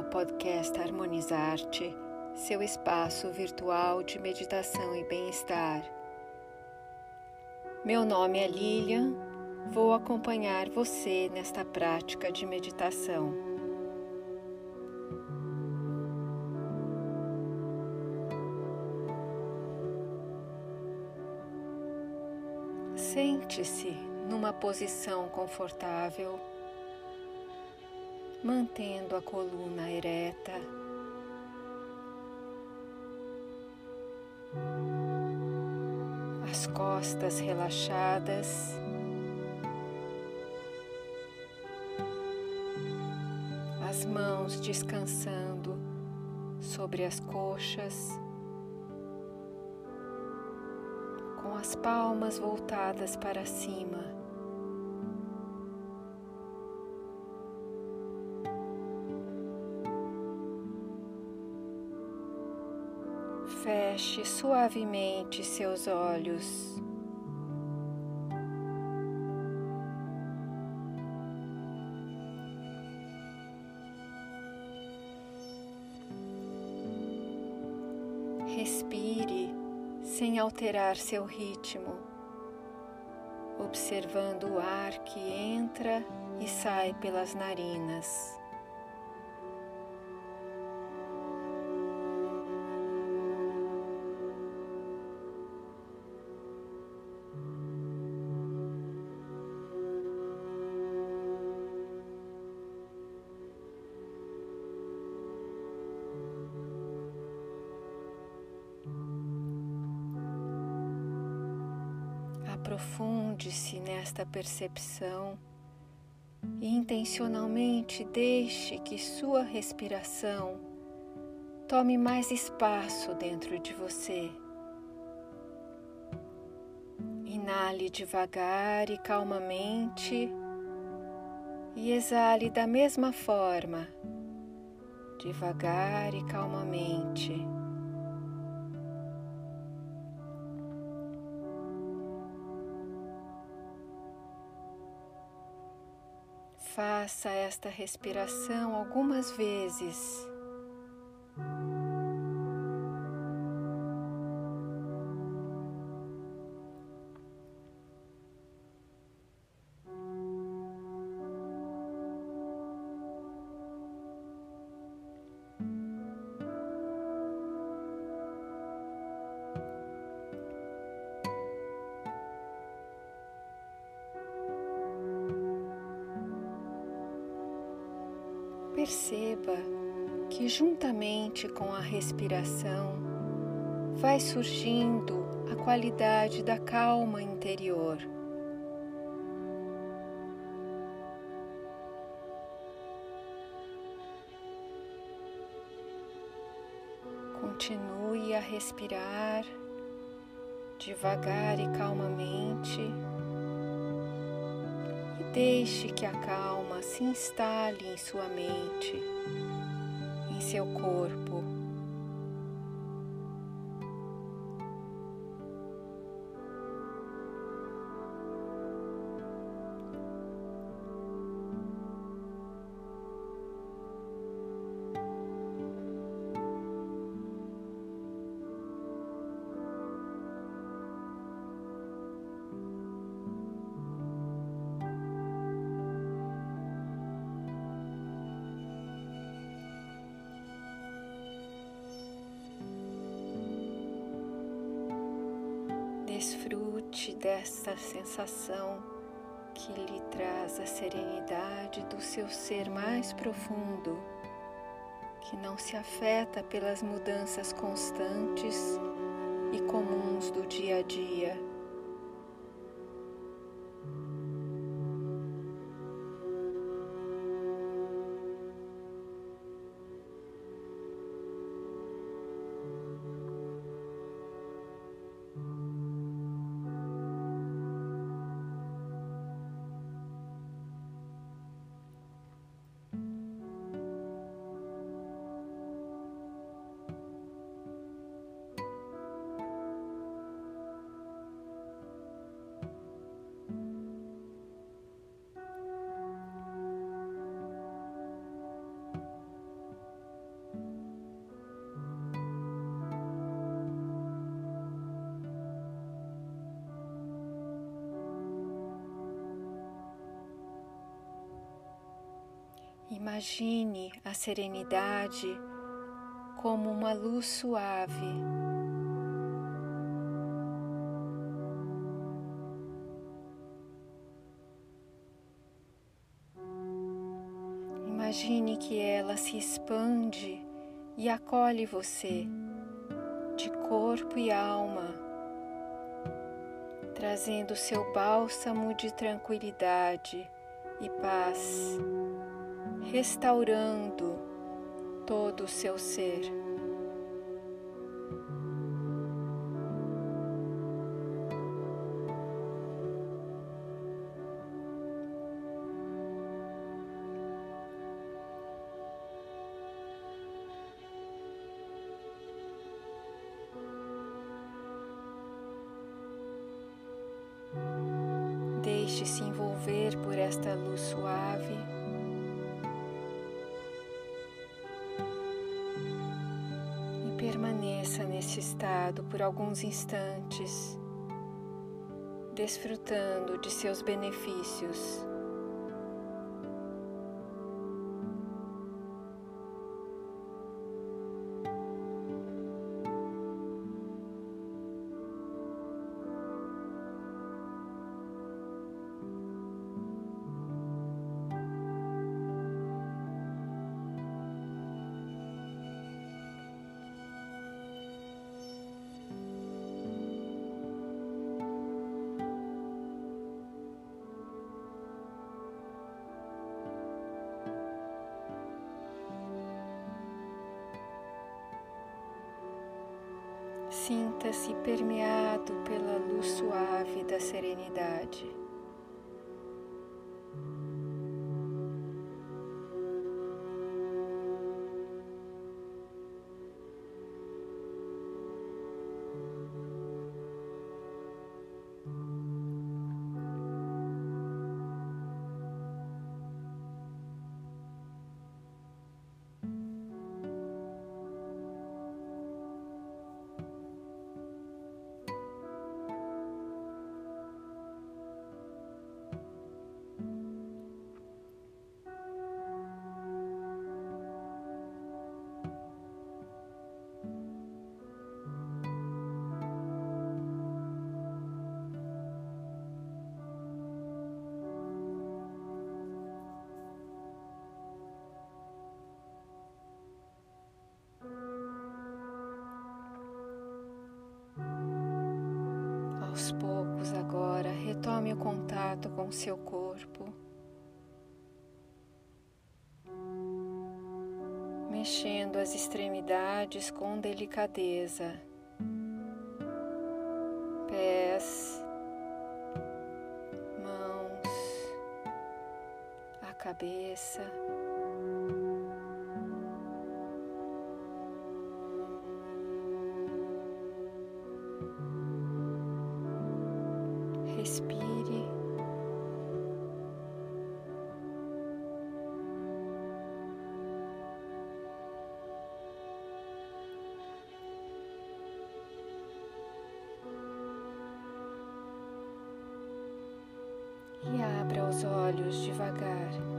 ao podcast Harmonizar-te, seu espaço virtual de meditação e bem-estar. Meu nome é Lilian, vou acompanhar você nesta prática de meditação. Sente-se numa posição confortável mantendo a coluna ereta. As costas relaxadas. As mãos descansando sobre as coxas, com as palmas voltadas para cima. Feche suavemente seus olhos. Respire sem alterar seu ritmo, observando o ar que entra e sai pelas narinas. Aprofunde-se nesta percepção e intencionalmente deixe que sua respiração tome mais espaço dentro de você. Inale devagar e calmamente e exale da mesma forma, devagar e calmamente. Faça esta respiração algumas vezes. Perceba que, juntamente com a respiração, vai surgindo a qualidade da calma interior. Continue a respirar devagar e calmamente. Deixe que a calma se instale em sua mente, em seu corpo. Desfrute dessa sensação que lhe traz a serenidade do seu ser mais profundo, que não se afeta pelas mudanças constantes e comuns do dia a dia. Imagine a serenidade como uma luz suave. Imagine que ela se expande e acolhe você de corpo e alma, trazendo seu bálsamo de tranquilidade e paz, restaurando todo o seu ser. Deixe-se envolver por esta luz suave. Permaneça nesse estado por alguns instantes, desfrutando de seus benefícios. Sinta-se permeado pela luz suave da serenidade. Poucos, agora, retome o contato com seu corpo, mexendo as extremidades com delicadeza, pés, mãos, a cabeça. Respire. E abra os olhos devagar.